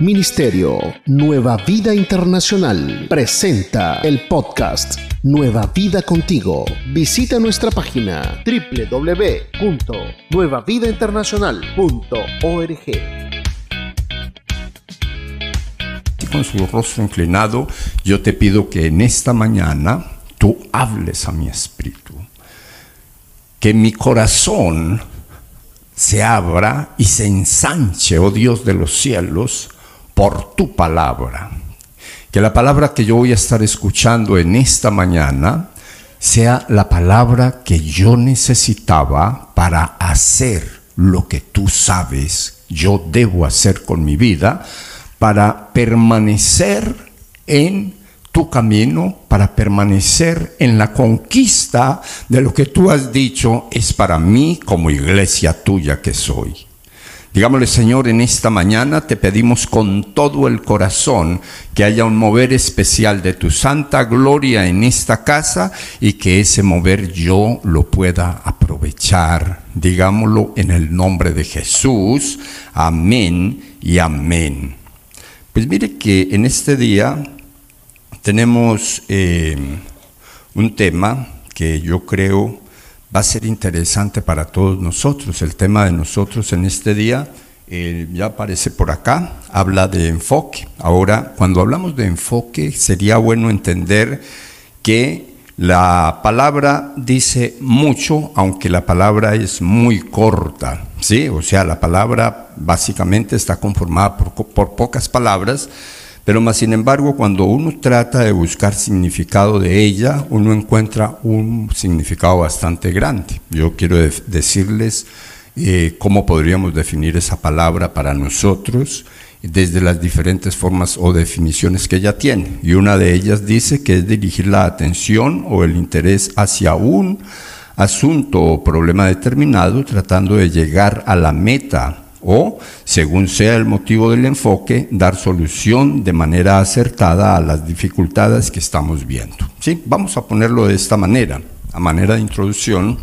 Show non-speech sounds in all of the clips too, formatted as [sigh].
Ministerio Nueva Vida Internacional presenta el podcast Nueva Vida Contigo. Visita nuestra página www.nuevavidainternacional.org. Con su rostro inclinado, yo te pido que en esta mañana tú hables a mi espíritu. Que mi corazón se abra y se ensanche, oh Dios de los cielos, por tu palabra. Que la palabra que yo voy a estar escuchando en esta mañana sea la palabra que yo necesitaba para hacer lo que tú sabes yo debo hacer con mi vida para permanecer en tu camino, para permanecer en la conquista de lo que tú has dicho es para mí como iglesia tuya que soy. Digámosle, Señor, en esta mañana te pedimos con todo el corazón que haya un mover especial de tu santa gloria en esta casa y que ese mover yo lo pueda aprovechar. Digámoslo en el nombre de Jesús. Amén y amén. Pues mire que en este día tenemos eh, un tema que yo creo va a ser interesante para todos nosotros. El tema de nosotros en este día eh, ya aparece por acá, habla de enfoque. Ahora, cuando hablamos de enfoque, sería bueno entender que la palabra dice mucho, aunque la palabra es muy corta, ¿sí? O sea, la palabra básicamente está conformada por, por pocas palabras, pero más sin embargo, cuando uno trata de buscar significado de ella, uno encuentra un significado bastante grande. Yo quiero decirles eh, cómo podríamos definir esa palabra para nosotros desde las diferentes formas o definiciones que ella tiene. Y una de ellas dice que es dirigir la atención o el interés hacia un asunto o problema determinado, tratando de llegar a la meta o, según sea el motivo del enfoque, dar solución de manera acertada a las dificultades que estamos viendo. ¿Sí? Vamos a ponerlo de esta manera, a manera de introducción.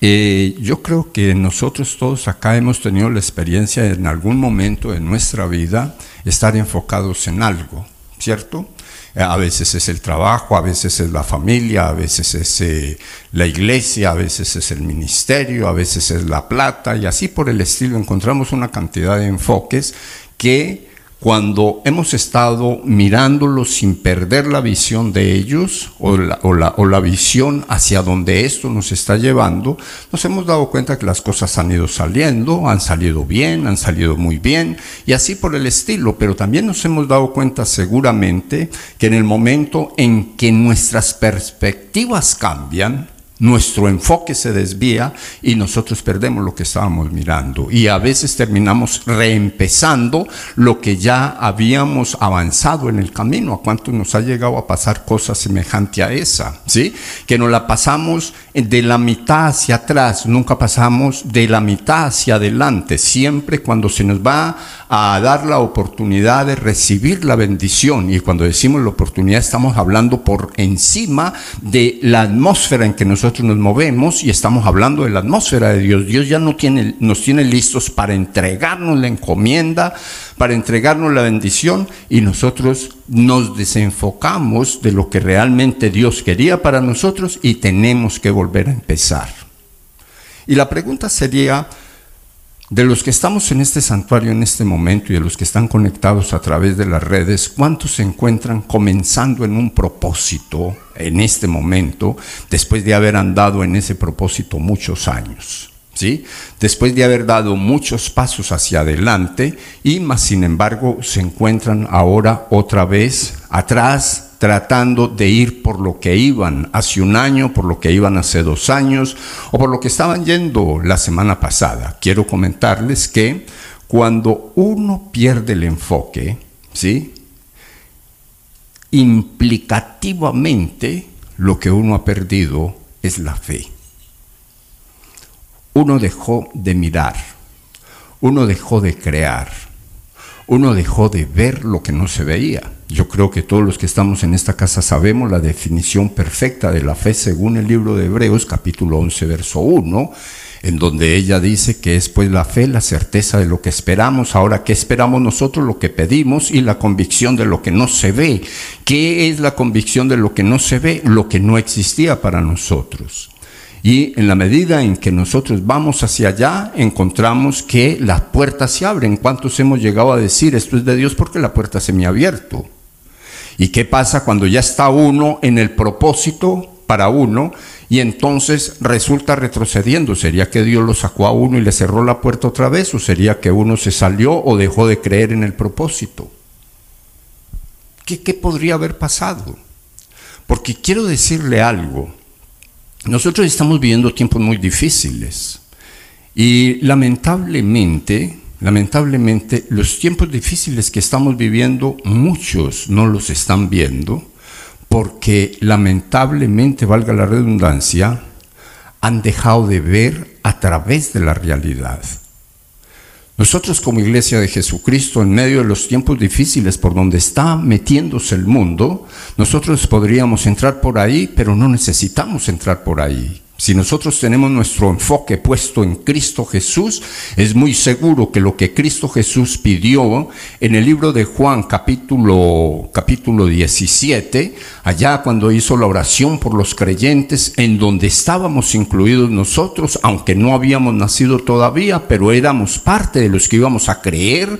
Eh, yo creo que nosotros todos acá hemos tenido la experiencia en algún momento de nuestra vida estar enfocados en algo, ¿cierto? Eh, a veces es el trabajo, a veces es la familia, a veces es eh, la iglesia, a veces es el ministerio, a veces es la plata y así por el estilo encontramos una cantidad de enfoques que cuando hemos estado mirándolos sin perder la visión de ellos o la, o, la, o la, visión hacia donde esto nos está llevando, nos hemos dado cuenta que las cosas han ido saliendo, han salido bien, han salido muy bien y así por el estilo, pero también nos hemos dado cuenta seguramente que en el momento en que nuestras perspectivas cambian, nuestro enfoque se desvía y nosotros perdemos lo que estábamos mirando. Y a veces terminamos reempezando lo que ya habíamos avanzado en el camino. ¿A cuánto nos ha llegado a pasar cosas semejante a esa? ¿Sí? Que nos la pasamos de la mitad hacia atrás, nunca pasamos de la mitad hacia adelante. Siempre cuando se nos va a dar la oportunidad de recibir la bendición. Y cuando decimos la oportunidad estamos hablando por encima de la atmósfera en que nosotros nos movemos y estamos hablando de la atmósfera de Dios. Dios ya no tiene, nos tiene listos para entregarnos la encomienda, para entregarnos la bendición y nosotros nos desenfocamos de lo que realmente Dios quería para nosotros y tenemos que volver a empezar. Y la pregunta sería, de los que estamos en este santuario en este momento y de los que están conectados a través de las redes, ¿cuántos se encuentran comenzando en un propósito en este momento después de haber andado en ese propósito muchos años? ¿Sí? Después de haber dado muchos pasos hacia adelante y más sin embargo se encuentran ahora otra vez atrás tratando de ir por lo que iban hace un año, por lo que iban hace dos años o por lo que estaban yendo la semana pasada. Quiero comentarles que cuando uno pierde el enfoque, ¿sí? implicativamente lo que uno ha perdido es la fe. Uno dejó de mirar, uno dejó de crear, uno dejó de ver lo que no se veía. Yo creo que todos los que estamos en esta casa sabemos la definición perfecta de la fe según el libro de Hebreos capítulo 11 verso 1, en donde ella dice que es pues la fe, la certeza de lo que esperamos. Ahora, ¿qué esperamos nosotros? Lo que pedimos y la convicción de lo que no se ve. ¿Qué es la convicción de lo que no se ve? Lo que no existía para nosotros. Y en la medida en que nosotros vamos hacia allá, encontramos que las puertas se abren. ¿Cuántos hemos llegado a decir esto es de Dios porque la puerta se me ha abierto? ¿Y qué pasa cuando ya está uno en el propósito para uno y entonces resulta retrocediendo? ¿Sería que Dios lo sacó a uno y le cerró la puerta otra vez? ¿O sería que uno se salió o dejó de creer en el propósito? ¿Qué, podría haber pasado? Porque quiero decirle algo. Nosotros estamos viviendo tiempos muy difíciles y lamentablemente, lamentablemente los tiempos difíciles que estamos viviendo muchos no los están viendo porque lamentablemente, valga la redundancia, han dejado de ver a través de la realidad. Nosotros como iglesia de Jesucristo, en medio de los tiempos difíciles por donde está metiéndose el mundo, nosotros podríamos entrar por ahí, pero no necesitamos entrar por ahí. Si nosotros tenemos nuestro enfoque puesto en Cristo Jesús, es muy seguro que lo que Cristo Jesús pidió en el libro de Juan capítulo, capítulo 17, allá cuando hizo la oración por los creyentes, en donde estábamos incluidos nosotros, aunque no habíamos nacido todavía, pero éramos parte de los que íbamos a creer,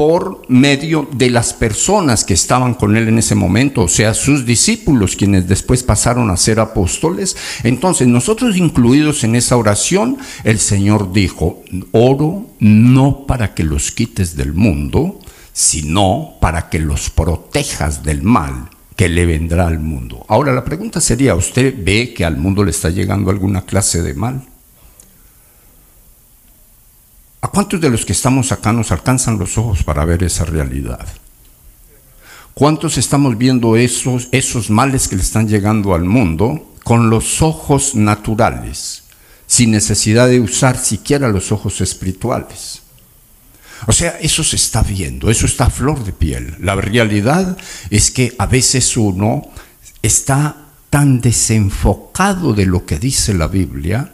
por medio de las personas que estaban con él en ese momento, o sea, sus discípulos, quienes después pasaron a ser apóstoles. Entonces, nosotros incluidos en esa oración, el Señor dijo, oro no para que los quites del mundo, sino para que los protejas del mal que le vendrá al mundo. Ahora la pregunta sería, ¿usted ve que al mundo le está llegando alguna clase de mal? ¿A cuántos de los que estamos acá nos alcanzan los ojos para ver esa realidad? ¿Cuántos estamos viendo esos, esos males que le están llegando al mundo con los ojos naturales, sin necesidad de usar siquiera los ojos espirituales? O sea, eso se está viendo, eso está a flor de piel. La realidad es que a veces uno está tan desenfocado de lo que dice la Biblia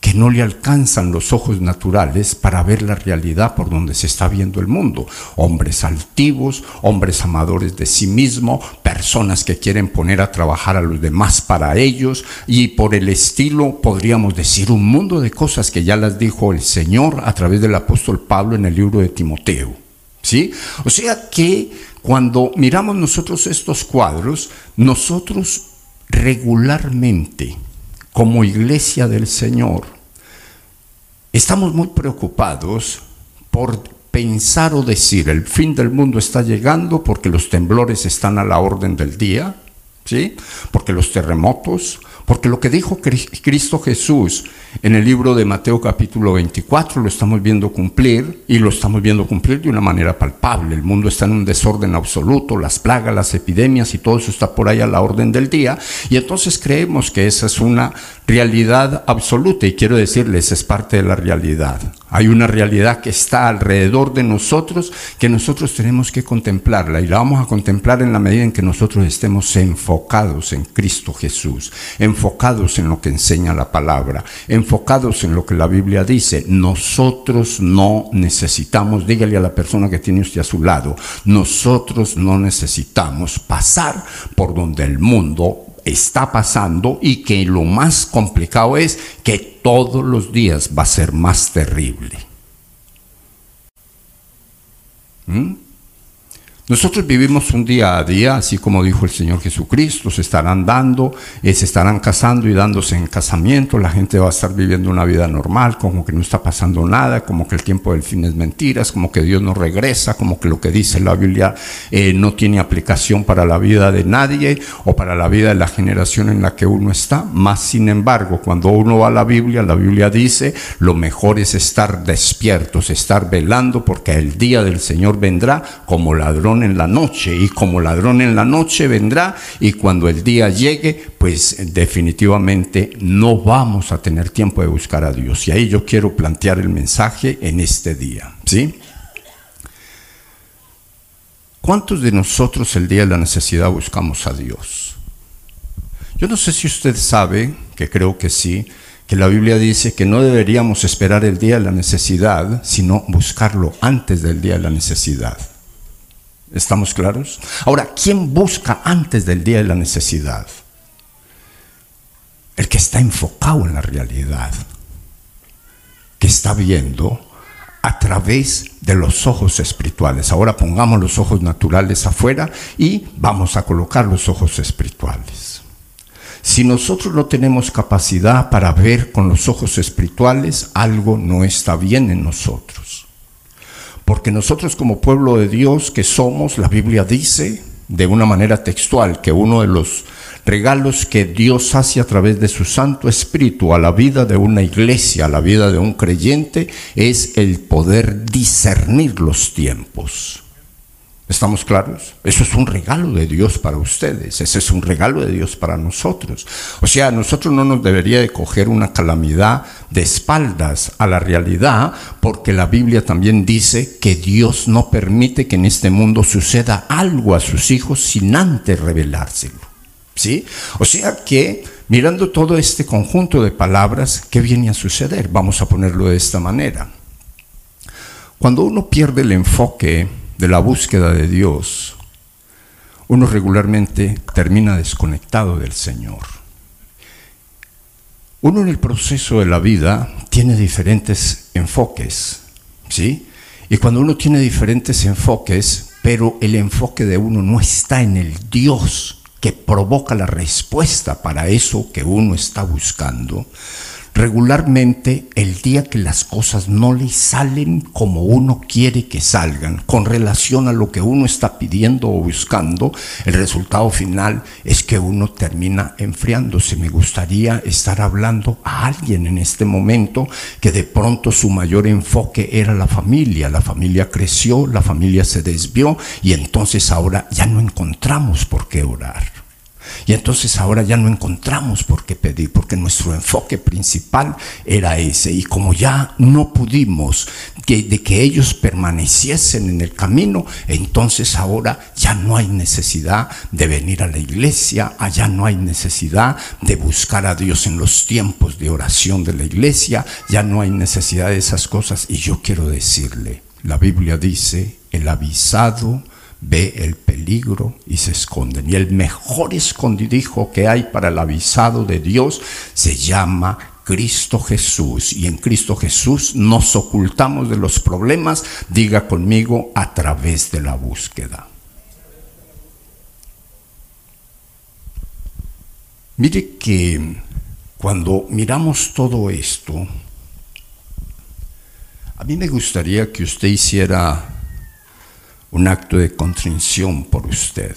que no le alcanzan los ojos naturales para ver la realidad por donde se está viendo el mundo. Hombres altivos, hombres amadores de sí mismo, personas que quieren poner a trabajar a los demás para ellos y por el estilo podríamos decir un mundo de cosas que ya las dijo el Señor a través del apóstol Pablo en el libro de Timoteo. ¿Sí? O sea que cuando miramos nosotros estos cuadros, nosotros regularmente como iglesia del Señor Estamos muy preocupados por pensar o decir el fin del mundo está llegando porque los temblores están a la orden del día, ¿sí? Porque los terremotos, porque lo que dijo Cristo Jesús en el libro de Mateo capítulo 24 lo estamos viendo cumplir y lo estamos viendo cumplir de una manera palpable. El mundo está en un desorden absoluto, las plagas, las epidemias y todo eso está por ahí a la orden del día. Y entonces creemos que esa es una realidad absoluta y quiero decirles, es parte de la realidad. Hay una realidad que está alrededor de nosotros que nosotros tenemos que contemplarla y la vamos a contemplar en la medida en que nosotros estemos enfocados en Cristo Jesús, enfocados en lo que enseña la palabra, enfocados en lo que la Biblia dice. Nosotros no necesitamos, dígale a la persona que tiene usted a su lado, nosotros no necesitamos pasar por donde el mundo está pasando y que lo más complicado es que todos los días va a ser más terrible. ¿Mm? Nosotros vivimos un día a día, así como dijo el Señor Jesucristo, se estarán dando, eh, se estarán casando y dándose en casamiento, la gente va a estar viviendo una vida normal, como que no está pasando nada, como que el tiempo del fin es mentiras, como que Dios no regresa, como que lo que dice la Biblia eh, no tiene aplicación para la vida de nadie o para la vida de la generación en la que uno está. Más sin embargo, cuando uno va a la Biblia, la Biblia dice, lo mejor es estar despiertos, estar velando, porque el día del Señor vendrá como ladrón en la noche y como ladrón en la noche vendrá y cuando el día llegue, pues definitivamente no vamos a tener tiempo de buscar a Dios. Y ahí yo quiero plantear el mensaje en este día, ¿sí? ¿Cuántos de nosotros el día de la necesidad buscamos a Dios? Yo no sé si usted sabe, que creo que sí, que la Biblia dice que no deberíamos esperar el día de la necesidad, sino buscarlo antes del día de la necesidad. ¿Estamos claros? Ahora, ¿quién busca antes del día de la necesidad? El que está enfocado en la realidad, que está viendo a través de los ojos espirituales. Ahora pongamos los ojos naturales afuera y vamos a colocar los ojos espirituales. Si nosotros no tenemos capacidad para ver con los ojos espirituales, algo no está bien en nosotros. Porque nosotros como pueblo de Dios que somos, la Biblia dice de una manera textual que uno de los regalos que Dios hace a través de su Santo Espíritu a la vida de una iglesia, a la vida de un creyente, es el poder discernir los tiempos. ¿Estamos claros? Eso es un regalo de Dios para ustedes, ese es un regalo de Dios para nosotros. O sea, a nosotros no nos debería de coger una calamidad de espaldas a la realidad, porque la Biblia también dice que Dios no permite que en este mundo suceda algo a sus hijos sin antes revelárselo. ¿Sí? O sea que mirando todo este conjunto de palabras, ¿qué viene a suceder? Vamos a ponerlo de esta manera. Cuando uno pierde el enfoque, de la búsqueda de Dios, uno regularmente termina desconectado del Señor. Uno en el proceso de la vida tiene diferentes enfoques, ¿sí? Y cuando uno tiene diferentes enfoques, pero el enfoque de uno no está en el Dios que provoca la respuesta para eso que uno está buscando, regularmente el día que las cosas no le salen como uno quiere que salgan, con relación a lo que uno está pidiendo o buscando, el resultado final es que uno termina enfriándose. Me gustaría estar hablando a alguien en este momento que de pronto su mayor enfoque era la familia. La familia creció, la familia se desvió y entonces ahora ya no encontramos por qué orar. Y entonces ahora ya no encontramos por qué pedir, porque nuestro enfoque principal era ese. Y como ya no pudimos que, de que ellos permaneciesen en el camino, entonces ahora ya no hay necesidad de venir a la iglesia, allá no hay necesidad de buscar a Dios en los tiempos de oración de la iglesia, ya no hay necesidad de esas cosas. Y yo quiero decirle, la Biblia dice, el avisado, ve el peligro y se esconden. Y el mejor escondidijo que hay para el avisado de Dios se llama Cristo Jesús. Y en Cristo Jesús nos ocultamos de los problemas, diga conmigo, a través de la búsqueda. Mire que cuando miramos todo esto, a mí me gustaría que usted hiciera un acto de contrición por usted.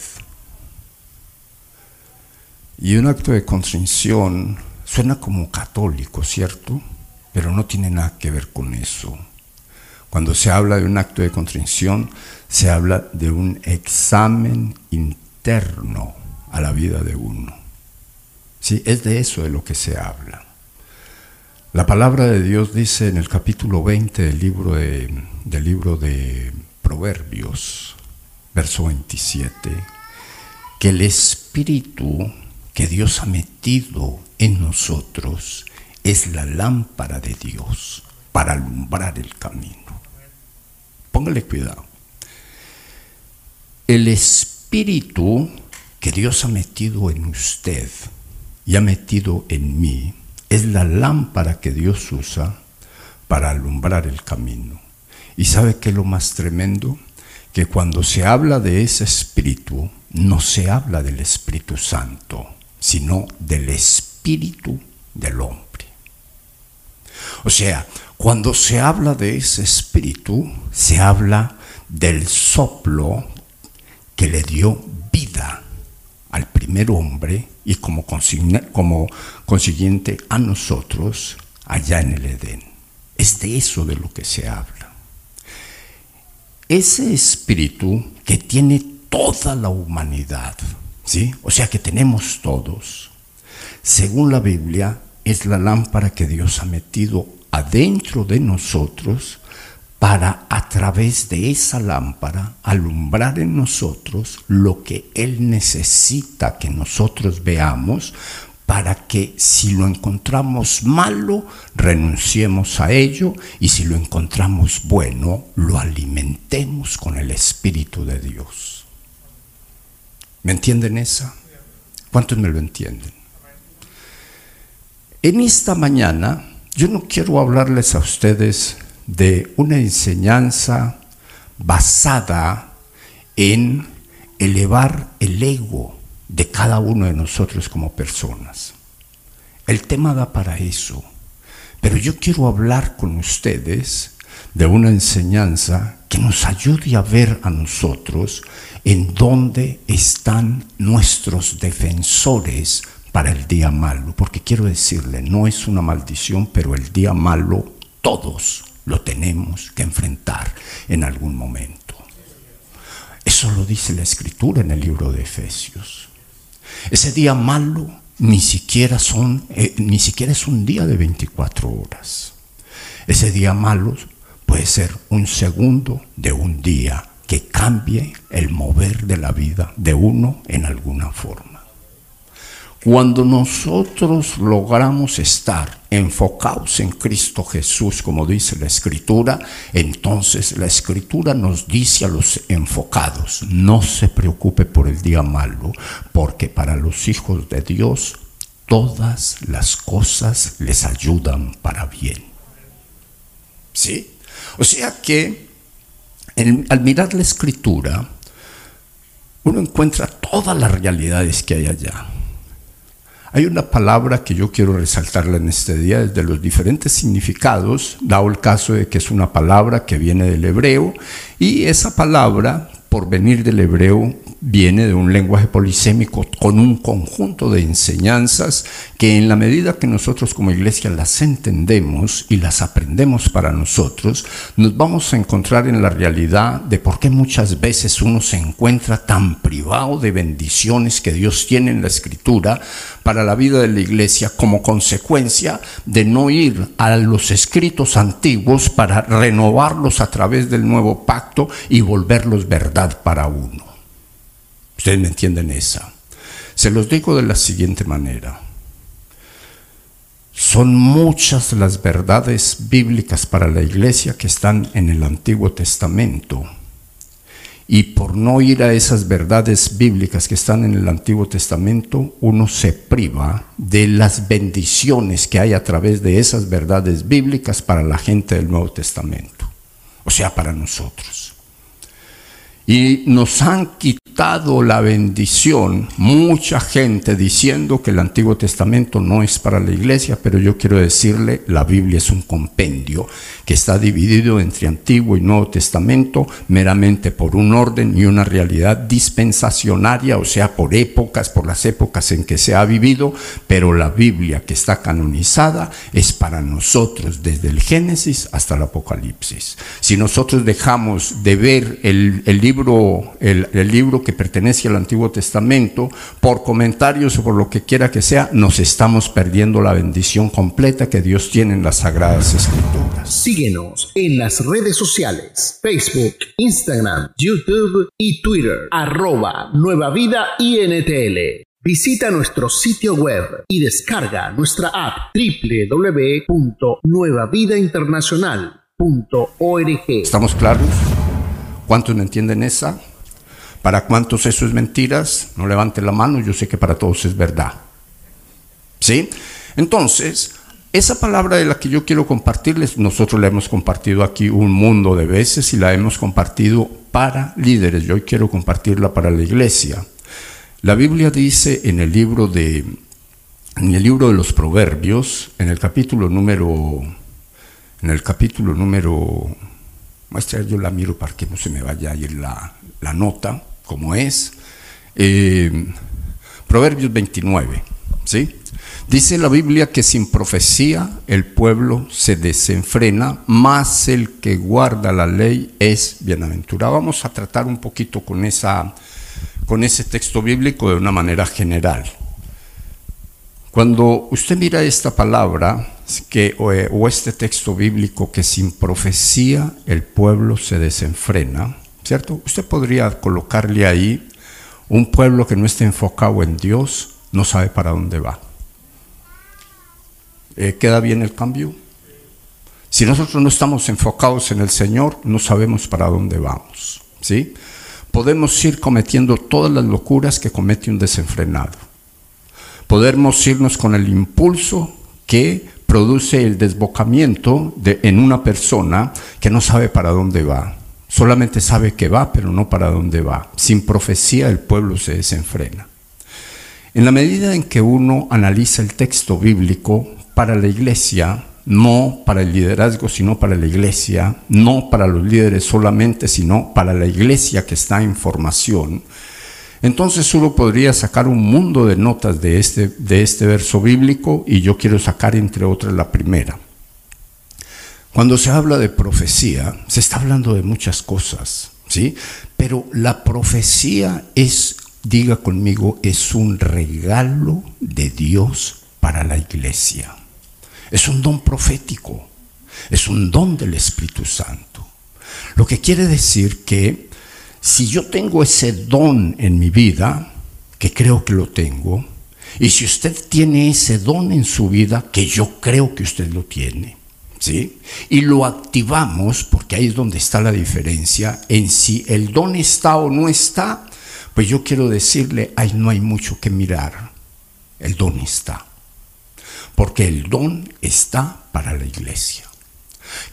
Y un acto de contrición suena como católico, ¿cierto? Pero no tiene nada que ver con eso. Cuando se habla de un acto de contrición, se habla de un examen interno a la vida de uno. Sí, es de eso de lo que se habla. La palabra de Dios dice en el capítulo 20 del libro de, del libro de Proverbios, verso 27, que el Espíritu que Dios ha metido en nosotros es la lámpara de Dios para alumbrar el camino. Póngale cuidado. El Espíritu que Dios ha metido en usted y ha metido en mí es la lámpara que Dios usa para alumbrar el camino. ¿Y sabe qué es lo más tremendo? Que cuando se habla de ese espíritu, no se habla del Espíritu Santo, sino del espíritu del hombre. O sea, cuando se habla de ese espíritu, se habla del soplo que le dio vida al primer hombre y como, como consiguiente a nosotros allá en el Edén. Es de eso de lo que se habla ese espíritu que tiene toda la humanidad, ¿sí? O sea que tenemos todos, según la Biblia, es la lámpara que Dios ha metido adentro de nosotros para a través de esa lámpara alumbrar en nosotros lo que Él necesita que nosotros veamos para que si lo encontramos malo, renunciemos a ello y si lo encontramos bueno, lo alimentemos con el Espíritu de Dios. ¿Me entienden esa? ¿Cuántos me lo entienden? En esta mañana yo no quiero hablarles a ustedes de una enseñanza basada en elevar el ego de cada uno de nosotros como personas. El tema da para eso, pero yo quiero hablar con ustedes de una enseñanza que nos ayude a ver a nosotros en dónde están nuestros defensores para el día malo. Porque quiero decirle, no es una maldición, pero el día malo todos lo tenemos que enfrentar en algún momento. Eso lo dice la escritura en el libro de Efesios. Ese día malo ni siquiera, son, eh, ni siquiera es un día de 24 horas. Ese día malo puede ser un segundo de un día que cambie el mover de la vida de uno en alguna forma. Cuando nosotros logramos estar enfocados en Cristo Jesús, como dice la Escritura, entonces la Escritura nos dice a los enfocados, no se preocupe por el día malo, porque para los hijos de Dios todas las cosas les ayudan para bien. ¿Sí? O sea que al mirar la Escritura, uno encuentra todas las realidades que hay allá hay una palabra que yo quiero resaltarla en este día desde los diferentes significados, dado el caso de que es una palabra que viene del hebreo y esa palabra, por venir del hebreo, viene de un lenguaje polisémico con un conjunto de enseñanzas que en la medida que nosotros como iglesia las entendemos y las aprendemos para nosotros, nos vamos a encontrar en la realidad de por qué muchas veces uno se encuentra tan privado de bendiciones que Dios tiene en la escritura para la vida de la iglesia como consecuencia de no ir a los escritos antiguos para renovarlos a través del nuevo pacto y volverlos verdad para uno. Ustedes me entienden esa. Se los digo de la siguiente manera. Son muchas las verdades bíblicas para la iglesia que están en el Antiguo Testamento. Y por no ir a esas verdades bíblicas que están en el Antiguo Testamento, uno se priva de las bendiciones que hay a través de esas verdades bíblicas para la gente del Nuevo Testamento. O sea, para nosotros. Y nos han quitado la bendición mucha gente diciendo que el Antiguo Testamento no es para la iglesia, pero yo quiero decirle, la Biblia es un compendio que está dividido entre Antiguo y Nuevo Testamento meramente por un orden y una realidad dispensacionaria, o sea, por épocas, por las épocas en que se ha vivido, pero la Biblia que está canonizada es para nosotros desde el Génesis hasta el Apocalipsis. Si nosotros dejamos de ver el, el libro el, libro que pertenece al Antiguo Testamento, por comentarios o por lo que quiera que sea, nos estamos perdiendo la bendición completa que Dios tiene en las Sagradas Escrituras. Síguenos en las redes sociales, Facebook, Instagram, YouTube y Twitter, arroba Nueva Vida INTL. Visita nuestro sitio web y descarga nuestra app www.nuevavidainternacional.org. ¿Estamos claros? ¿Cuántos me entienden esa? ¿Para cuántos eso es mentiras? No levanten la mano, yo sé que para todos es verdad. ¿Sí? Entonces, esa palabra de la que yo quiero compartirles, nosotros la hemos compartido aquí un mundo de veces y la hemos compartido para líderes. Yo hoy quiero compartirla para la iglesia. La Biblia dice en el libro de en el libro de los Proverbios, en el capítulo número en el capítulo número Maestra, yo la miro para que no se me vaya a ir la, nota, como es. Eh, Proverbios 29, ¿sí? Dice la Biblia que sin profecía el pueblo se desenfrena, más el que guarda la ley es bienaventurado. Vamos a tratar un poquito con, esa, con ese texto bíblico de una manera general. Cuando usted mira esta palabra, que, o, este texto bíblico que sin profecía el pueblo se desenfrena, ¿cierto? Usted podría colocarle ahí un pueblo que no esté enfocado en Dios, no sabe para dónde va. eh, ¿queda bien el cambio? Si nosotros no estamos enfocados en el Señor, no sabemos para dónde vamos. ¿sí? Podemos ir cometiendo todas las locuras que comete un desenfrenado. Podemos irnos con el impulso que produce el desbocamiento de, en una persona que no sabe para dónde va. Solamente sabe que va, pero no para dónde va. Sin profecía el pueblo se desenfrena. En la medida en que uno analiza el texto bíblico para la iglesia, no para el liderazgo, sino para la iglesia, no para los líderes solamente, sino para la iglesia que está en formación, entonces uno podría sacar un mundo de notas de este, de este verso bíblico y yo quiero sacar entre otras la primera. Cuando se habla de profecía, se está hablando de muchas cosas, ¿sí? Pero la profecía es, diga conmigo, es un regalo de Dios para la iglesia. Es un don profético, es un don del Espíritu Santo. Lo que quiere decir que si yo tengo ese don en mi vida, que creo que lo tengo, y si usted tiene ese don en su vida, que yo creo que usted lo tiene, ¿sí? Y lo activamos, porque ahí es donde está la diferencia, en si el don está o no está, pues yo quiero decirle, ahí no hay mucho que mirar, el don está porque el don está para la iglesia.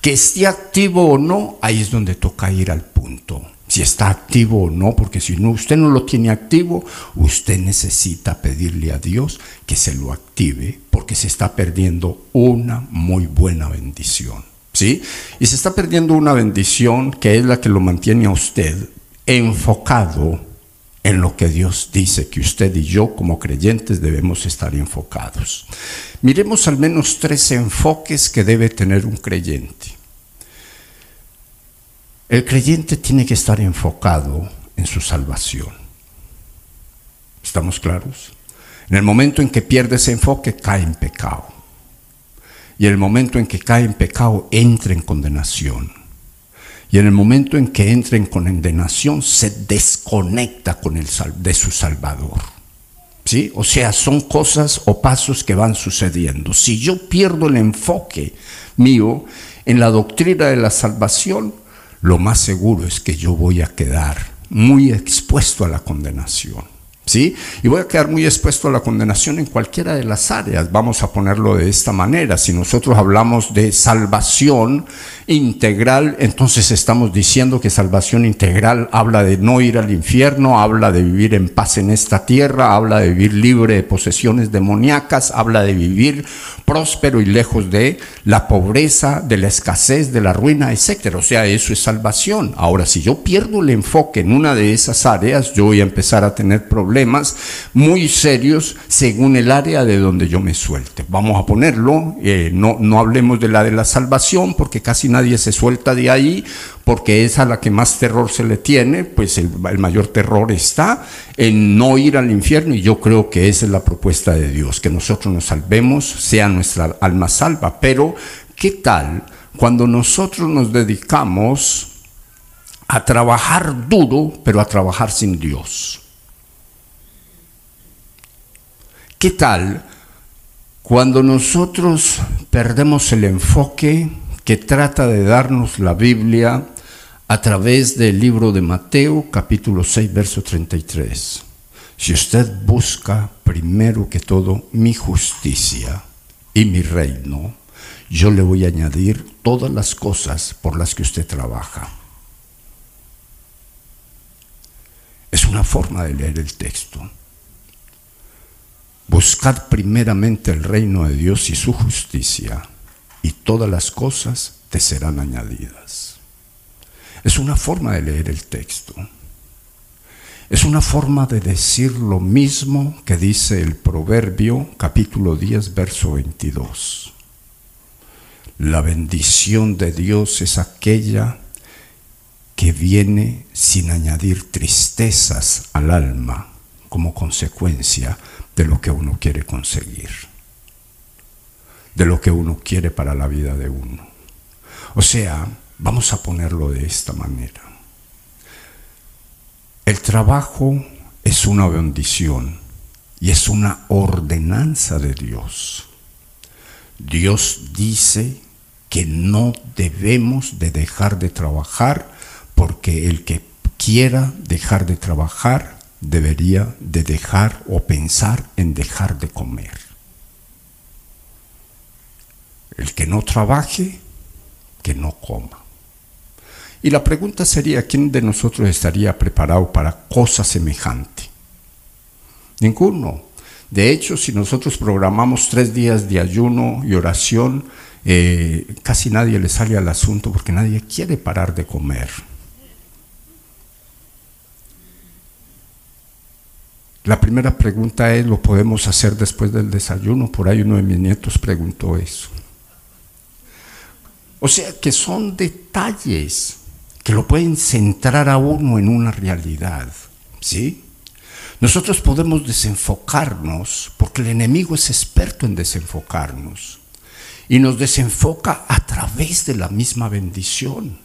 Que esté activo o no, ahí es donde toca ir al punto. Si está activo o no, porque si no, usted no lo tiene activo, usted necesita pedirle a Dios que se lo active, porque se está perdiendo una muy buena bendición. ¿Sí? Y se está perdiendo una bendición que es la que lo mantiene a usted enfocado en lo que Dios dice que usted y yo como creyentes debemos estar enfocados. Miremos al menos tres enfoques que debe tener un creyente. El creyente tiene que estar enfocado en su salvación. ¿Estamos claros? En el momento en que pierde ese enfoque, cae en pecado. Y en el momento en que cae en pecado, entra en condenación. Y en el momento en que entra en condenación, se desconecta con el, de su Salvador. ¿Sí? O sea, son cosas o pasos que van sucediendo. Si yo pierdo el enfoque mío en la doctrina de la salvación, lo más seguro es que yo voy a quedar muy expuesto a la condenación. ¿Sí? Y voy a quedar muy expuesto a la condenación en cualquiera de las áreas. Vamos a ponerlo de esta manera. Si nosotros hablamos de salvación integral, entonces estamos diciendo que salvación integral habla de no ir al infierno, habla de vivir en paz en esta tierra, habla de vivir libre de posesiones demoníacas, habla de vivir próspero y lejos de la pobreza, de la escasez, de la ruina, etcétera. O sea, eso es salvación. Ahora, si yo pierdo el enfoque en una de esas áreas, yo voy a empezar a tener muy serios según el área de donde yo me suelte. Vamos a ponerlo, eh, no, no hablemos de la de la salvación, porque casi nadie se suelta de ahí, porque es a la que más terror se le tiene, pues el, el mayor terror está en no ir al infierno y yo creo que esa es la propuesta de Dios, que nosotros nos salvemos, sea nuestra alma salva. Pero, ¿qué tal cuando nosotros nos dedicamos a trabajar duro, pero a trabajar sin Dios? ¿Qué tal cuando nosotros perdemos el enfoque que trata de darnos la Biblia a través del libro de Mateo capítulo 6 verso 33? Si usted busca primero que todo mi justicia y mi reino, yo le voy a añadir todas las cosas por las que usted trabaja. Es una forma de leer el texto. Buscad primeramente el reino de Dios y su justicia, y todas las cosas te serán añadidas. Es una forma de leer el texto. Es una forma de decir lo mismo que dice el Proverbio capítulo 10, verso 22. La bendición de Dios es aquella que viene sin añadir tristezas al alma como consecuencia de lo que uno quiere conseguir, de lo que uno quiere para la vida de uno. O sea, vamos a ponerlo de esta manera. El trabajo es una bendición y es una ordenanza de Dios. Dios dice que no debemos de dejar de trabajar porque el que quiera dejar de trabajar debería de dejar o pensar en dejar de comer. El que no trabaje, que no coma. Y la pregunta sería, ¿quién de nosotros estaría preparado para cosa semejante? Ninguno. De hecho, si nosotros programamos tres días de ayuno y oración, eh, casi nadie le sale al asunto porque nadie quiere parar de comer. La primera pregunta es, ¿lo podemos hacer después del desayuno? Por ahí uno de mis nietos preguntó eso. O sea que son detalles que lo pueden centrar a uno en una realidad, ¿sí? Nosotros podemos desenfocarnos porque el enemigo es experto en desenfocarnos y nos desenfoca a través de la misma bendición.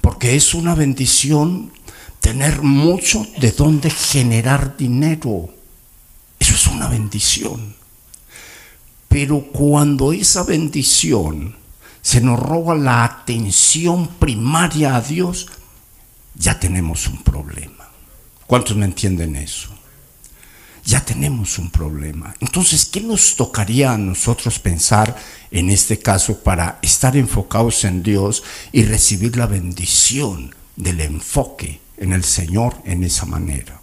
Porque es una bendición tener mucho de donde generar dinero. Eso es una bendición. Pero cuando esa bendición se nos roba la atención primaria a Dios, ya tenemos un problema. ¿Cuántos me entienden eso? Ya tenemos un problema. Entonces, ¿qué nos tocaría a nosotros pensar en este caso para estar enfocados en Dios y recibir la bendición del enfoque en el Señor en esa manera?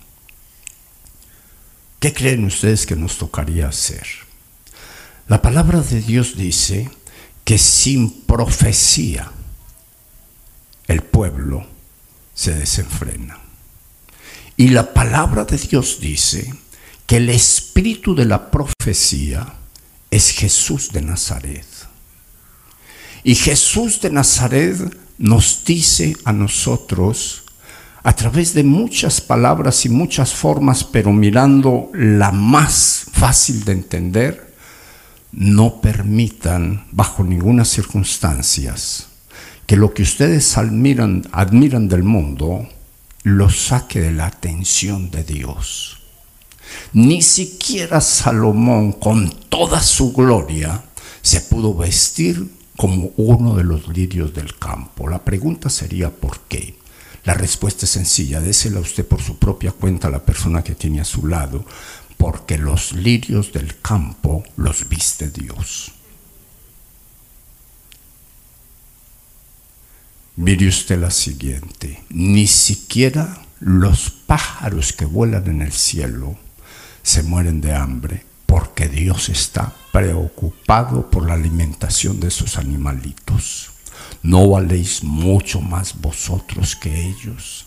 ¿Qué creen ustedes que nos tocaría hacer? La palabra de Dios dice que sin profecía el pueblo se desenfrena. Y la palabra de Dios dice que el espíritu de la profecía es Jesús de Nazaret. Y Jesús de Nazaret nos dice a nosotros, a través de muchas palabras y muchas formas, pero mirando la más fácil de entender, no permitan bajo ninguna circunstancia que lo que ustedes admiran, del mundo lo saque de la atención de Dios. Ni siquiera Salomón, con toda su gloria, se pudo vestir como uno de los lirios del campo. La pregunta sería ¿por qué? La respuesta es sencilla, désela usted por su propia cuenta a la persona que tiene a su lado, porque los lirios del campo los viste Dios. Mire usted la siguiente, ni siquiera los pájaros que vuelan en el cielo se mueren de hambre porque Dios está preocupado por la alimentación de sus animalitos. ¿No valéis mucho más vosotros que ellos?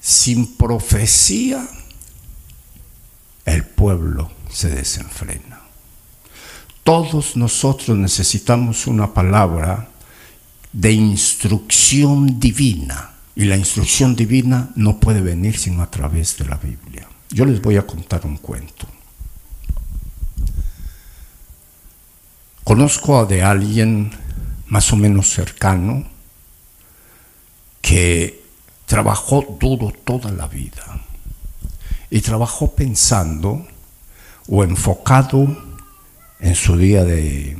Sin profecía, el pueblo se desenfrena. Todos nosotros necesitamos una palabra de instrucción divina. Y la instrucción divina no puede venir sino a través de la Biblia. Yo les voy a contar un cuento. Conozco a de alguien más o menos cercano que trabajó duro toda la vida y trabajó pensando o enfocado en su día de,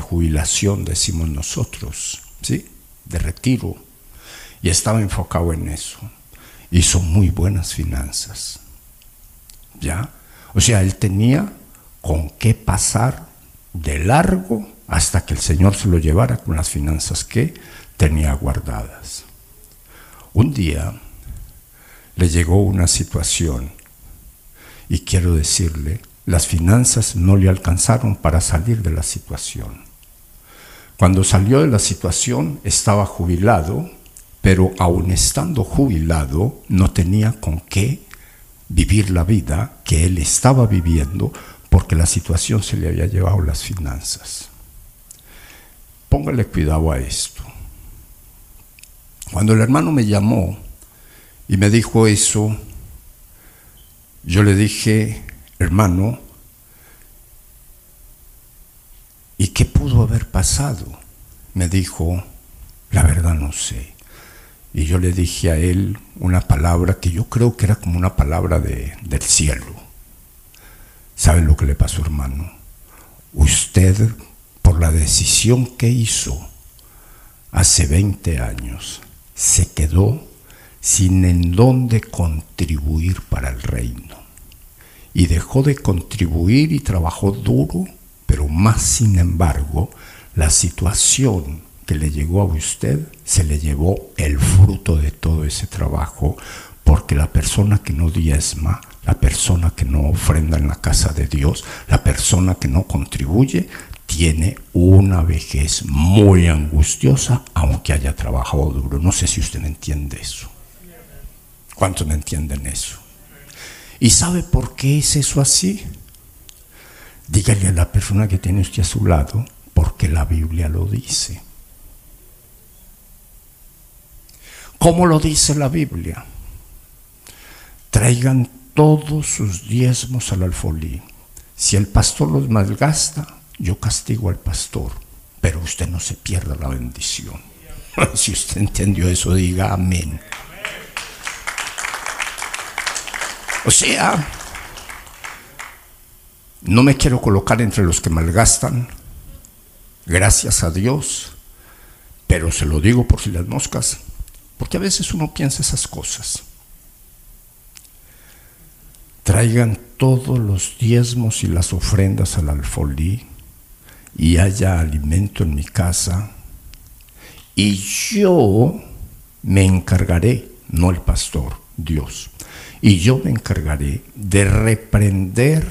jubilación, decimos nosotros, ¿sí? de retiro, y estaba enfocado en eso. Hizo muy buenas finanzas. ¿Ya? O sea, él tenía con qué pasar de largo hasta que el Señor se lo llevara con las finanzas que tenía guardadas. Un día le llegó una situación y quiero decirle las finanzas no le alcanzaron para salir de la situación. Cuando salió de la situación estaba jubilado, pero aun estando jubilado no tenía con qué vivir la vida que él estaba viviendo porque la situación se le había llevado las finanzas. Póngale cuidado a esto. Cuando el hermano me llamó y me dijo eso, yo le dije, hermano, ¿y qué pudo haber pasado? Me dijo, la verdad no sé. Y yo le dije a él una palabra que yo creo que era como una palabra de, del cielo. ¿Sabe lo que le pasó, hermano? Usted, por la decisión que hizo hace 20 años, se quedó sin en dónde contribuir para el reino. Y dejó de contribuir y trabajó duro, pero más sin embargo, la situación que le llegó a usted se le llevó el fruto de todo ese trabajo, porque la persona que no diezma, la persona que no ofrenda en la casa de Dios, la persona que no contribuye, tiene una vejez muy angustiosa, aunque haya trabajado duro. No sé si usted entiende eso. ¿Cuántos me entienden eso? ¿Y sabe por qué es eso así? Dígale a la persona que tiene usted a su lado, porque la Biblia lo dice. ¿Cómo lo dice la Biblia? Traigan todos sus diezmos al alfolí. Si el pastor los malgasta, yo castigo al pastor, pero usted no se pierda la bendición. [laughs] si usted entendió eso, diga amén. O sea, no me quiero colocar entre los que malgastan, gracias a Dios, pero se lo digo por si las moscas, porque a veces uno piensa esas cosas. Traigan todos los diezmos y las ofrendas al alfolí y haya alimento en mi casa, y yo me encargaré, no el pastor, Dios, y yo me encargaré de reprender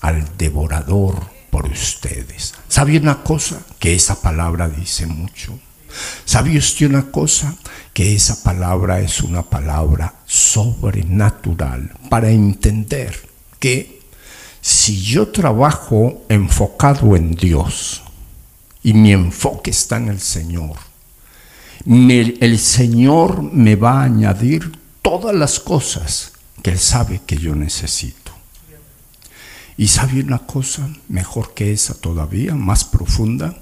al devorador por ustedes. ¿Sabe una cosa? Que esa palabra dice mucho. ¿Sabe usted una cosa? Que esa palabra es una palabra sobrenatural para entender que si yo trabajo enfocado en Dios y mi enfoque está en el Señor, el Señor me va a añadir todas las cosas que Él sabe que yo necesito. Y sabe una cosa mejor que esa todavía, más profunda,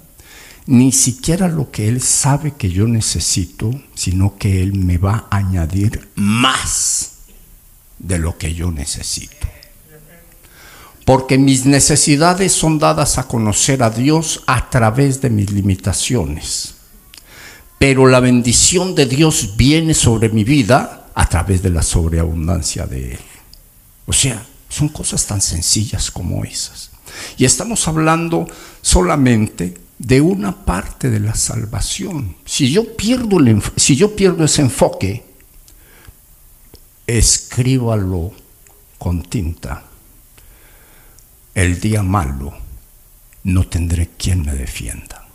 ni siquiera lo que Él sabe que yo necesito, sino que Él me va a añadir más de lo que yo necesito. Porque mis necesidades son dadas a conocer a Dios a través de mis limitaciones. Pero la bendición de Dios viene sobre mi vida a través de la sobreabundancia de Él. O sea, son cosas tan sencillas como esas. Y estamos hablando solamente de una parte de la salvación. Si yo pierdo, el, si yo pierdo ese enfoque, escríbalo con tinta. El día malo no tendré quien me defienda.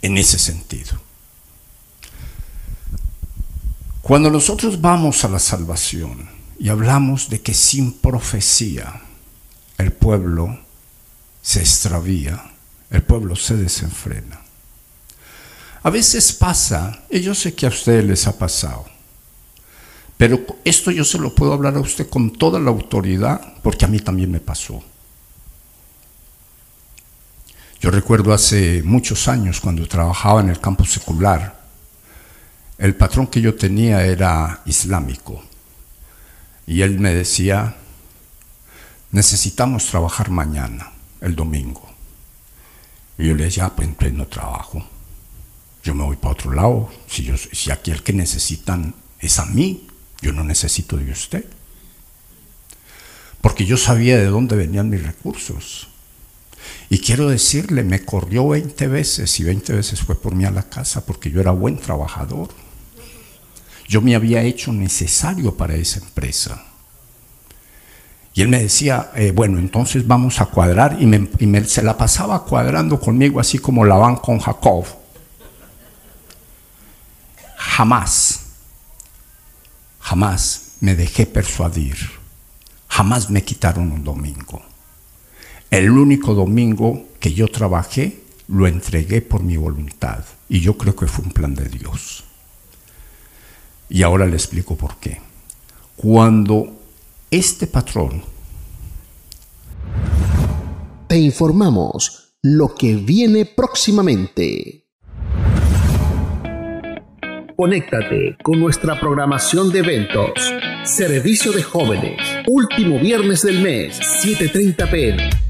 En ese sentido. Cuando nosotros vamos a la salvación y hablamos de que sin profecía el pueblo se extravía, el pueblo se desenfrena. A veces pasa, y yo sé que a ustedes les ha pasado, pero esto yo se lo puedo hablar a usted con toda la autoridad, porque a mí también me pasó. Yo recuerdo hace muchos años cuando trabajaba en el campo secular, el patrón que yo tenía era islámico y él me decía, necesitamos trabajar mañana el domingo. Y yo le decía, ah, pues pleno trabajo. Yo me voy para otro lado. Si, yo, si aquí el que necesitan es a mí, yo no necesito de usted. Porque yo sabía de dónde venían mis recursos. Y quiero decirle, me corrió 20 veces y 20 veces fue por mí a la casa porque yo era buen trabajador. Yo me había hecho necesario para esa empresa. Y él me decía, eh, bueno, entonces vamos a cuadrar. Y, me, se la pasaba cuadrando conmigo, así como la van con Jacob. Jamás, jamás me dejé persuadir. Jamás me quitaron un domingo. El único domingo que yo trabajé, lo entregué por mi voluntad. Y yo creo que fue un plan de Dios. Y ahora le explico por qué. Cuando este patrón. Te informamos lo que viene próximamente. Conéctate con nuestra programación de eventos Servicio de jóvenes. Último viernes del mes, 7.30 pm.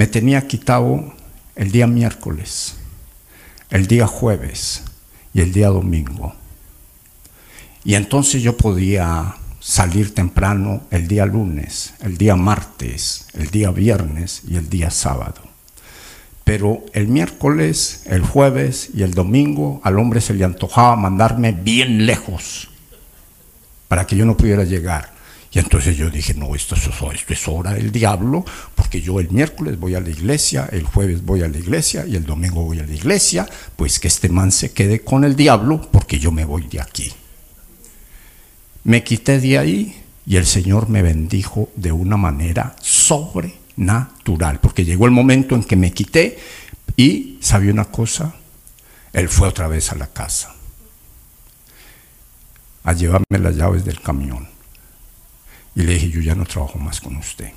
me tenía quitado el día miércoles, el día jueves y el día domingo. Y entonces yo podía salir temprano el día lunes, el día martes, el día viernes y el día sábado. Pero el miércoles, el jueves y el domingo al hombre se le antojaba mandarme bien lejos para que yo no pudiera llegar. Y entonces yo dije, no, esto es, esto es hora del diablo, porque yo el miércoles voy a la iglesia, el jueves voy a la iglesia y el domingo voy a la iglesia, pues que este man se quede con el diablo, porque yo me voy de aquí. Me quité de ahí y el Señor me bendijo de una manera sobrenatural, porque llegó el momento en que me quité y, ¿sabía una cosa? Él fue otra vez a la casa a llevarme las llaves del camión. Y le dije, yo ya no trabajo más con usted.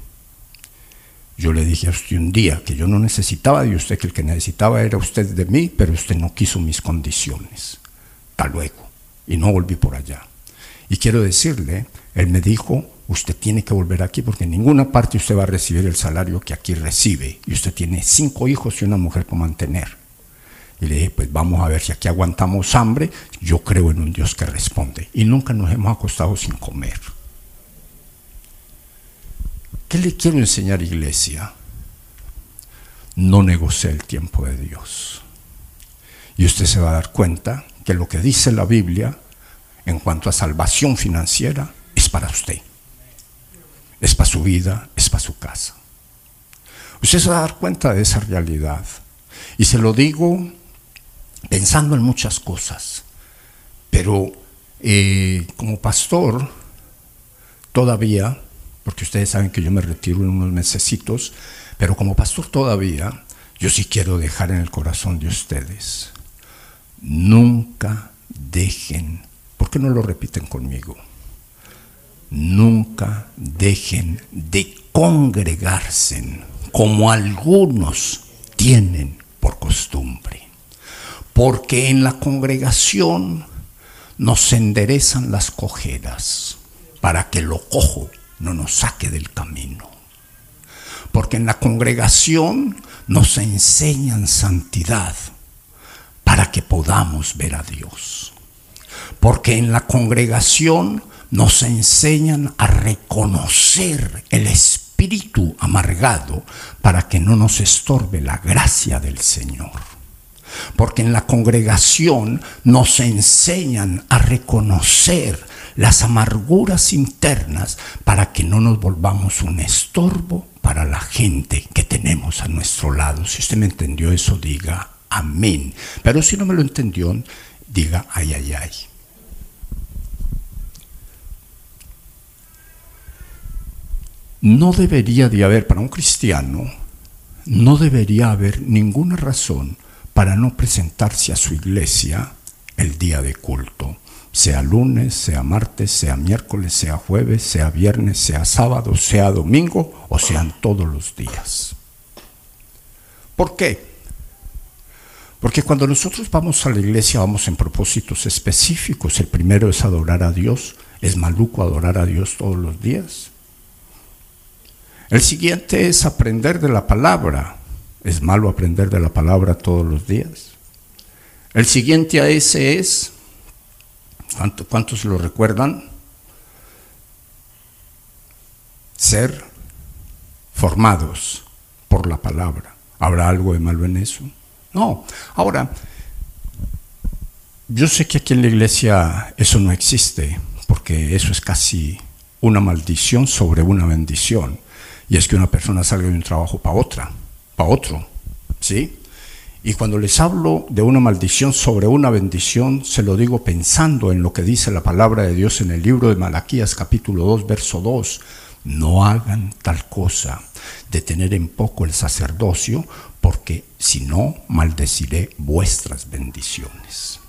Yo le dije a usted un día que yo no necesitaba de usted, que el que necesitaba era usted de mí, pero usted no quiso mis condiciones. Hasta luego. Y no volví por allá. Y quiero decirle, él me dijo, usted tiene que volver aquí porque en ninguna parte usted va a recibir el salario que aquí recibe. Y usted tiene cinco hijos y una mujer por mantener. Y le dije, pues vamos a ver si aquí aguantamos hambre. Yo creo en un Dios que responde. Y nunca nos hemos acostado sin comer. ¿Qué le quiero enseñar, iglesia? No negocie el tiempo de Dios. Y usted se va a dar cuenta que lo que dice la Biblia en cuanto a salvación financiera es para usted. Es para su vida, es para su casa. Usted se va a dar cuenta de esa realidad. Y se lo digo pensando en muchas cosas, pero eh, como pastor todavía, porque ustedes saben que yo me retiro en unos mesecitos, pero como pastor todavía, yo sí quiero dejar en el corazón de ustedes, nunca dejen, ¿por qué no lo repiten conmigo? Nunca dejen de congregarse como algunos tienen por costumbre porque en la congregación nos enderezan las cojeras para que lo cojo no nos saque del camino. Porque en la congregación nos enseñan santidad para que podamos ver a Dios. Porque en la congregación nos enseñan a reconocer el espíritu amargado para que no nos estorbe la gracia del Señor porque en la congregación nos enseñan a reconocer las amarguras internas para que no nos volvamos un estorbo para la gente que tenemos a nuestro lado. Si usted me entendió eso, diga amén. Pero si no me lo entendió, diga ay, ay, ay. No debería de haber para un cristiano, no debería haber ninguna razón para no presentarse a su iglesia el día de culto, sea lunes, sea martes, sea miércoles, sea jueves, sea viernes, sea sábado, sea domingo o sean todos los días. ¿Por qué? Porque cuando nosotros vamos a la iglesia vamos en propósitos específicos. El primero es adorar a Dios. ¿Es maluco adorar a Dios todos los días? El siguiente es aprender de la palabra. Es malo aprender de la palabra todos los días. El siguiente a ese es, ¿cuántos lo recuerdan? Ser formados por la palabra. ¿Habrá algo de malo en eso? No. Ahora, yo sé que aquí en la iglesia eso no existe, porque eso es casi una maldición sobre una bendición. Y es que una persona salga de un trabajo para otra para otro, ¿sí? Y cuando les hablo de una maldición sobre una bendición, se lo digo pensando en lo que dice la palabra de Dios en el libro de Malaquías capítulo 2, verso 2. No hagan tal cosa de tener en poco el sacerdocio, porque si no, maldeciré vuestras bendiciones.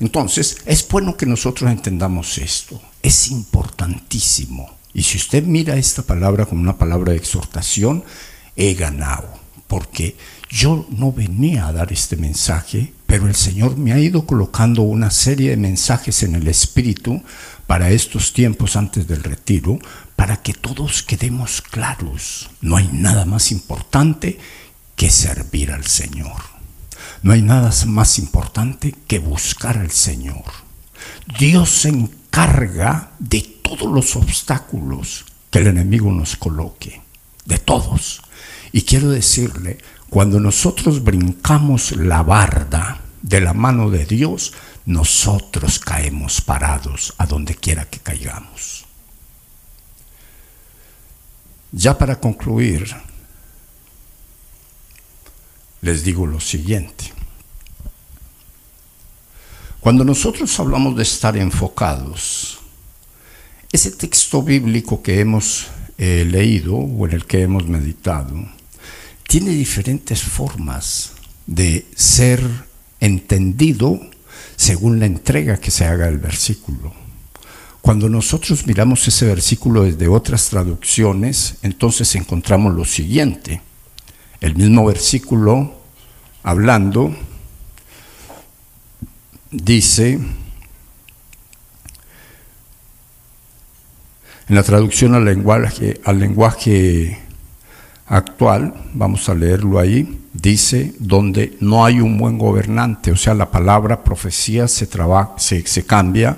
Entonces, es bueno que nosotros entendamos esto. Es importantísimo. Y si usted mira esta palabra como una palabra de exhortación, he ganado. Porque yo no venía a dar este mensaje, pero el Señor me ha ido colocando una serie de mensajes en el Espíritu para estos tiempos antes del retiro, para que todos quedemos claros. No hay nada más importante que servir al Señor. No hay nada más importante que buscar al Señor. Dios se encarga de todos los obstáculos que el enemigo nos coloque, de todos. Y quiero decirle, cuando nosotros brincamos la barda de la mano de Dios, nosotros caemos parados a donde quiera que caigamos. Ya para concluir, les digo lo siguiente. Cuando nosotros hablamos de estar enfocados, ese texto bíblico que hemos eh, leído o en el que hemos meditado, tiene diferentes formas de ser entendido según la entrega que se haga el versículo. Cuando nosotros miramos ese versículo desde otras traducciones, entonces encontramos lo siguiente. El mismo versículo, hablando, dice, en la traducción al lenguaje, al lenguaje actual, vamos a leerlo ahí, dice, donde no hay un buen gobernante, o sea, la palabra profecía se, se, se cambia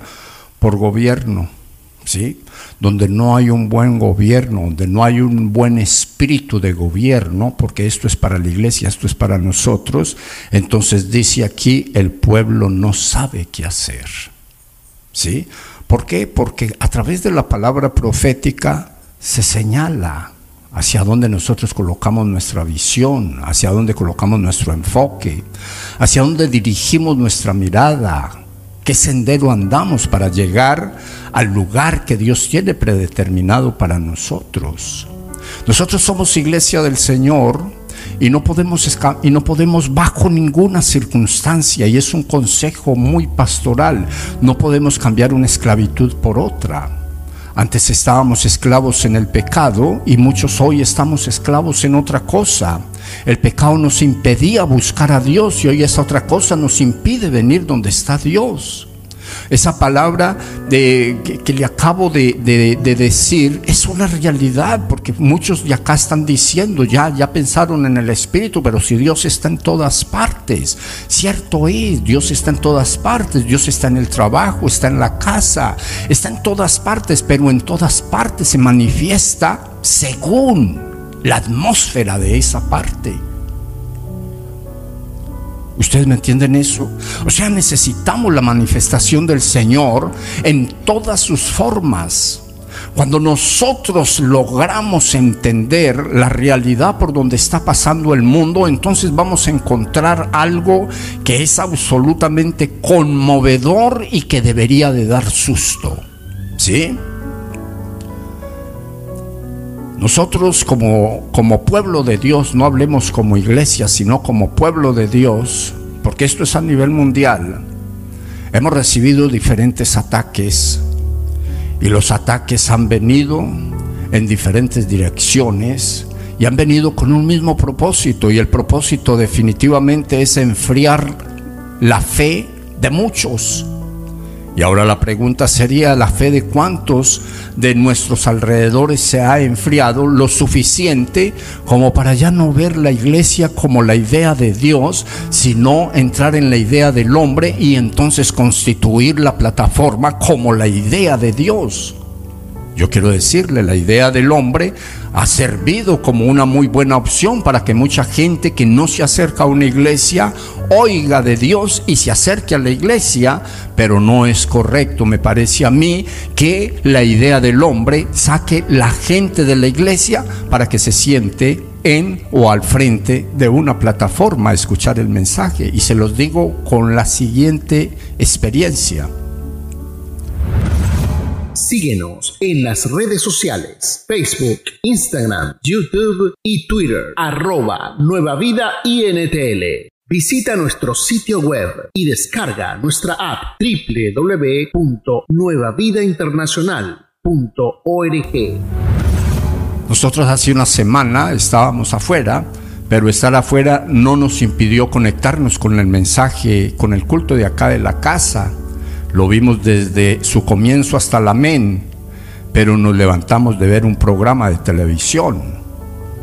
por gobierno, ¿sí? Donde no hay un buen gobierno, donde no hay un buen espíritu de gobierno, porque esto es para la iglesia, esto es para nosotros, entonces dice aquí, el pueblo no sabe qué hacer, ¿sí? ¿Por qué? Porque a través de la palabra profética se señala, hacia dónde nosotros colocamos nuestra visión, hacia dónde colocamos nuestro enfoque, hacia dónde dirigimos nuestra mirada, qué sendero andamos para llegar al lugar que Dios tiene predeterminado para nosotros. Nosotros somos iglesia del Señor y no podemos y no podemos bajo ninguna circunstancia y es un consejo muy pastoral, no podemos cambiar una esclavitud por otra. Antes estábamos esclavos en el pecado y muchos hoy estamos esclavos en otra cosa. El pecado nos impedía buscar a Dios y hoy esa otra cosa nos impide venir donde está Dios. Esa palabra de, que, le acabo de, decir es una realidad, porque muchos de acá están diciendo, ya, ya pensaron en el Espíritu, pero si Dios está en todas partes, cierto es, Dios está en todas partes, Dios está en el trabajo, está en la casa, está en todas partes, pero en todas partes se manifiesta según la atmósfera de esa parte. ¿Ustedes me entienden eso? O sea, necesitamos la manifestación del Señor en todas sus formas. Cuando nosotros logramos entender la realidad por donde está pasando el mundo, entonces vamos a encontrar algo que es absolutamente conmovedor y que debería de dar susto. ¿Sí? Nosotros como, como pueblo de Dios, no hablemos como iglesia, sino como pueblo de Dios, porque esto es a nivel mundial, hemos recibido diferentes ataques y los ataques han venido en diferentes direcciones y han venido con un mismo propósito y el propósito definitivamente es enfriar la fe de muchos y ahora la pregunta sería, ¿la fe de cuántos de nuestros alrededores se ha enfriado lo suficiente como para ya no ver la iglesia como la idea de Dios, sino entrar en la idea del hombre y entonces constituir la plataforma como la idea de Dios? Yo quiero decirle, la idea del hombre ha servido como una muy buena opción para que mucha gente que no se acerca a una iglesia oiga de Dios y se acerque a la iglesia, pero no es correcto, me parece a mí, que la idea del hombre saque la gente de la iglesia para que se siente en o al frente de una plataforma a escuchar el mensaje. Y se los digo con la siguiente experiencia. Síguenos en las redes sociales, Facebook, Instagram, YouTube y Twitter, arroba Nueva Vida INTL. Visita nuestro sitio web y descarga nuestra app www.nuevavidainternacional.org. Nosotros hace una semana estábamos afuera, pero estar afuera no nos impidió conectarnos con el mensaje, con el culto de acá de la casa lo vimos desde su comienzo hasta la amén, pero nos levantamos de ver un programa de televisión.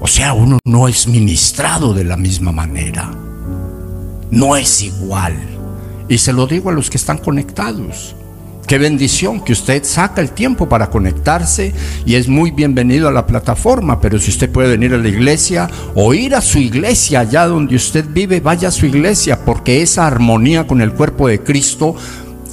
O sea, uno no es ministrado de la misma manera. No es igual. Y se lo digo a los que están conectados. Qué bendición que usted saca el tiempo para conectarse y es muy bienvenido a la plataforma, pero si usted puede venir a la iglesia o ir a su iglesia allá donde usted vive, vaya a su iglesia, porque esa armonía con el cuerpo de Cristo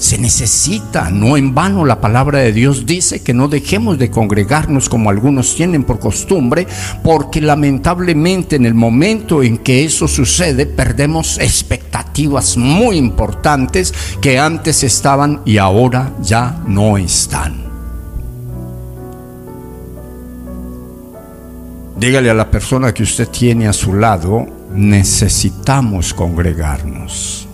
se necesita, no en vano la palabra de Dios dice que no dejemos de congregarnos como algunos tienen por costumbre, porque lamentablemente en el momento en que eso sucede perdemos expectativas muy importantes que antes estaban y ahora ya no están. Dígale a la persona que usted tiene a su lado, necesitamos congregarnos.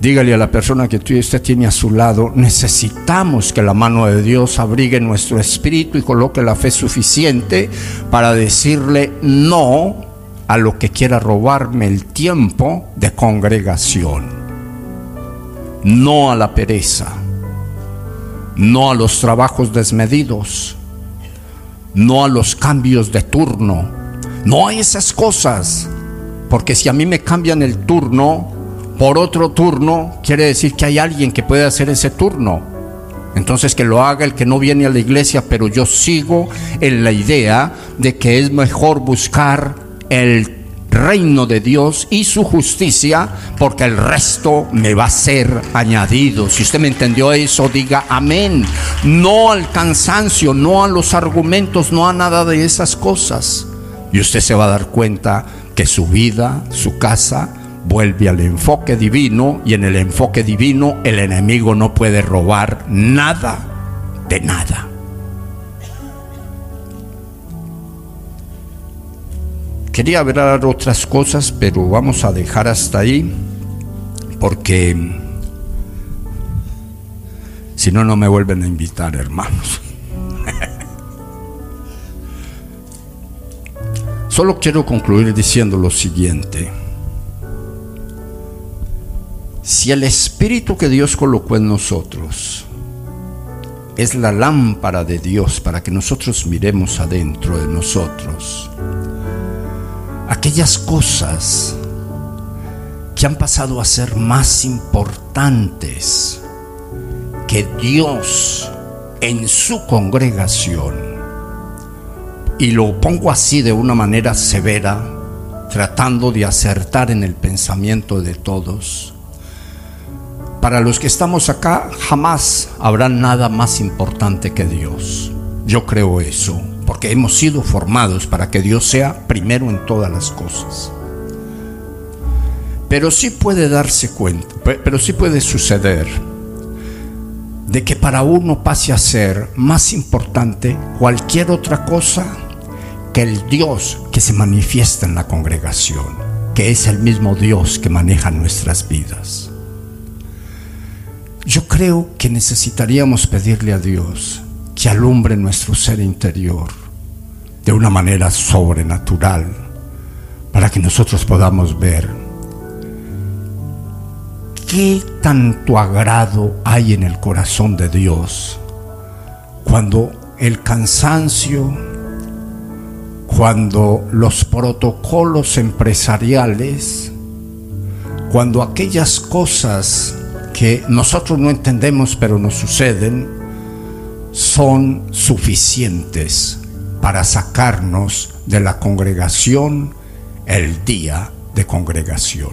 Dígale a la persona que usted tiene a su lado, necesitamos que la mano de Dios abrigue nuestro espíritu y coloque la fe suficiente para decirle no a lo que quiera robarme el tiempo de congregación. No a la pereza. No a los trabajos desmedidos. No a los cambios de turno. No a esas cosas. Porque si a mí me cambian el turno, por otro turno, quiere decir que hay alguien que puede hacer ese turno. Entonces que lo haga el que no viene a la iglesia, pero yo sigo en la idea de que es mejor buscar el reino de Dios y su justicia, porque el resto me va a ser añadido. Si usted me entendió eso, diga amén. No al cansancio, no a los argumentos, no a nada de esas cosas. Y usted se va a dar cuenta que su vida, su casa, vuelve al enfoque divino y en el enfoque divino el enemigo no puede robar nada de nada. Quería hablar otras cosas, pero vamos a dejar hasta ahí porque si no, no me vuelven a invitar, hermanos. [laughs] Solo quiero concluir diciendo lo siguiente. Si el Espíritu que Dios colocó en nosotros es la lámpara de Dios para que nosotros miremos adentro de nosotros, aquellas cosas que han pasado a ser más importantes que Dios en su congregación, y lo pongo así de una manera severa, tratando de acertar en el pensamiento de todos, para los que estamos acá jamás habrá nada más importante que Dios. Yo creo eso, porque hemos sido formados para que Dios sea primero en todas las cosas. Pero sí puede darse cuenta, pero sí puede suceder de que para uno pase a ser más importante cualquier otra cosa que el Dios que se manifiesta en la congregación, que es el mismo Dios que maneja nuestras vidas. Yo creo que necesitaríamos pedirle a Dios que alumbre nuestro ser interior de una manera sobrenatural para que nosotros podamos ver qué tanto agrado hay en el corazón de Dios cuando el cansancio, cuando los protocolos empresariales, cuando aquellas cosas que nosotros no entendemos pero nos suceden, son suficientes para sacarnos de la congregación el día de congregación.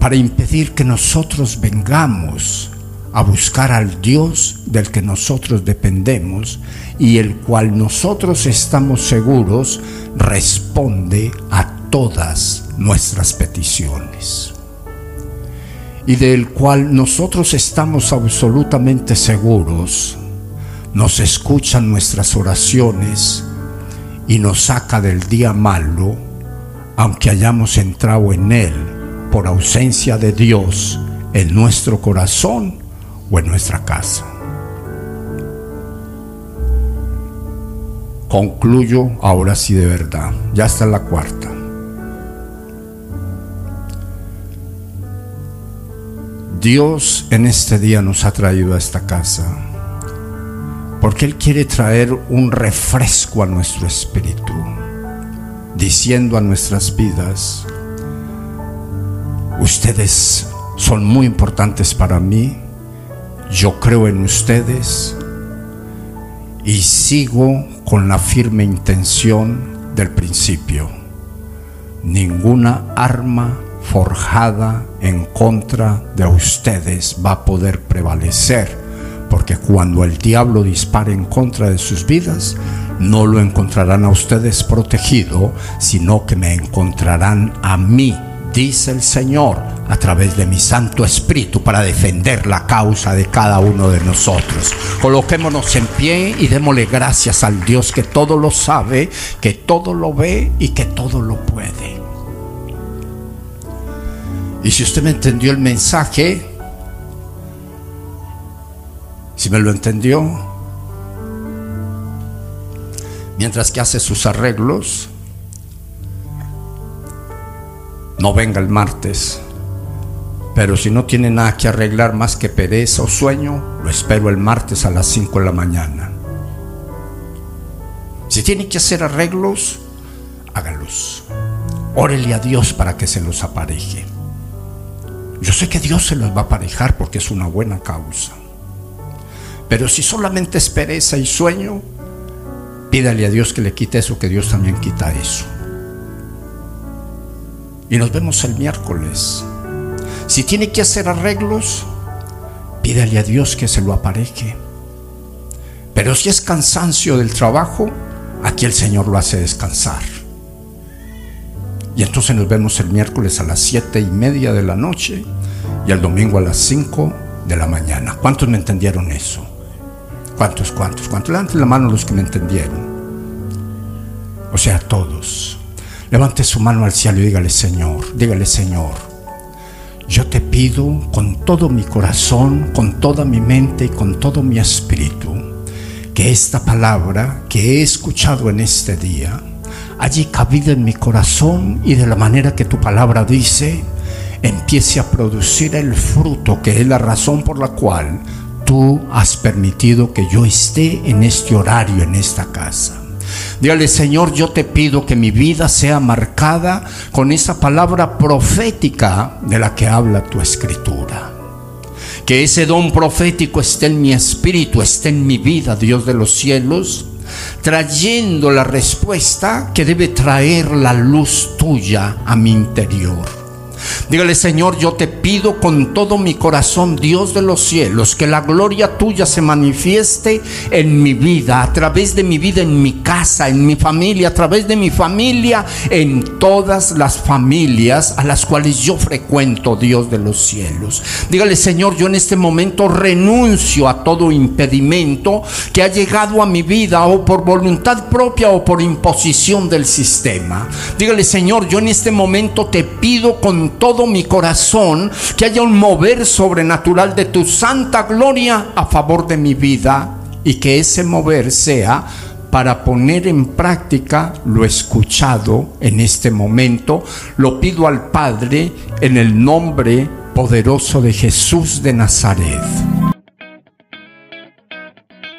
Para impedir que nosotros vengamos a buscar al Dios del que nosotros dependemos y el cual nosotros estamos seguros responde a todas nuestras peticiones y del cual nosotros estamos absolutamente seguros, nos escuchan nuestras oraciones y nos saca del día malo, aunque hayamos entrado en él por ausencia de Dios en nuestro corazón o en nuestra casa. Concluyo ahora sí de verdad, ya está la cuarta. Dios en este día nos ha traído a esta casa porque Él quiere traer un refresco a nuestro espíritu, diciendo a nuestras vidas, ustedes son muy importantes para mí, yo creo en ustedes y sigo con la firme intención del principio. Ninguna arma forjada en contra de ustedes va a poder prevalecer, porque cuando el diablo dispare en contra de sus vidas, no lo encontrarán a ustedes protegido, sino que me encontrarán a mí, dice el Señor, a través de mi Santo Espíritu para defender la causa de cada uno de nosotros. Coloquémonos en pie y démosle gracias al Dios que todo lo sabe, que todo lo ve y que todo lo puede. Y si usted me entendió el mensaje, si me lo entendió, mientras que hace sus arreglos, no venga el martes. Pero si no tiene nada que arreglar más que pereza o sueño, lo espero el martes a las 5 de la mañana. Si tiene que hacer arreglos, hágalos. Órele a Dios para que se los apareje. Yo sé que Dios se los va a aparejar porque es una buena causa. Pero si solamente es pereza y sueño, pídale a Dios que le quite eso, que Dios también quita eso. Y nos vemos el miércoles. Si tiene que hacer arreglos, pídale a Dios que se lo apareje. Pero si es cansancio del trabajo, aquí el Señor lo hace descansar. Y entonces nos vemos el miércoles a las siete y media de la noche y el domingo a las 5 de la mañana. ¿Cuántos me entendieron eso? ¿Cuántos, cuántos, cuántos? Levanten la mano los que me entendieron. O sea, todos. Levante su mano al cielo y dígale, Señor, dígale, Señor, yo te pido con todo mi corazón, con toda mi mente y con todo mi espíritu, que esta palabra que he escuchado en este día, allí cabida en mi corazón y de la manera que tu palabra dice, empiece a producir el fruto que es la razón por la cual tú has permitido que yo esté en este horario, en esta casa. Dígale, Señor, yo te pido que mi vida sea marcada con esa palabra profética de la que habla tu escritura. Que ese don profético esté en mi espíritu, esté en mi vida, Dios de los cielos, trayendo la respuesta que debe traer la luz tuya a mi interior. Dígale, Señor, yo te pido con todo mi corazón, Dios de los cielos, que la gloria tuya se manifieste en mi vida, a través de mi vida, en mi casa, en mi familia, a través de mi familia, en todas las familias a las cuales yo frecuento, Dios de los cielos. Dígale, Señor, yo en este momento renuncio a todo impedimento que ha llegado a mi vida o por voluntad propia o por imposición del sistema. Dígale, Señor, yo en este momento te pido todo mi corazón que haya un mover sobrenatural de tu santa gloria a favor de mi vida y que ese mover sea para poner en práctica lo escuchado en este momento. Lo pido al Padre en el nombre poderoso de Jesús de Nazaret.